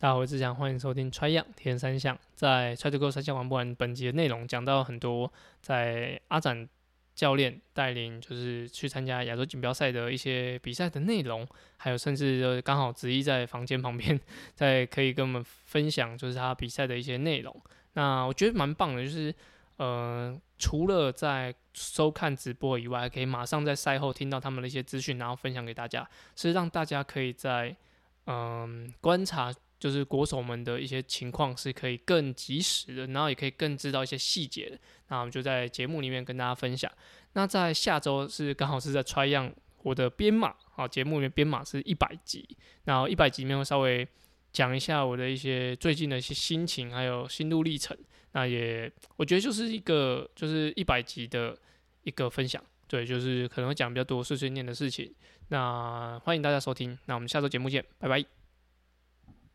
大家好，我是志强，欢迎收听 Try 样铁人三项。在 Try to Go 三项完不完本集的内容，讲到很多在阿展教练带领，就是去参加亚洲锦标赛的一些比赛的内容，还有甚至就刚好子毅在房间旁边，在可以跟我们分享，就是他比赛的一些内容。那我觉得蛮棒的，就是呃，除了在收看直播以外，还可以马上在赛后听到他们的一些资讯，然后分享给大家，是让大家可以在嗯、观察。就是国手们的一些情况是可以更及时的，然后也可以更知道一些细节的。那我们就在节目里面跟大家分享。那在下周是刚好是在 Try 样我的编码啊，节目里面编码是一百集，然后一百集里面会稍微讲一下我的一些最近的一些心情，还有心路历程。那也我觉得就是一个就是一百集的一个分享，对，就是可能会讲比较多碎碎念的事情。那欢迎大家收听，那我们下周节目见，拜拜。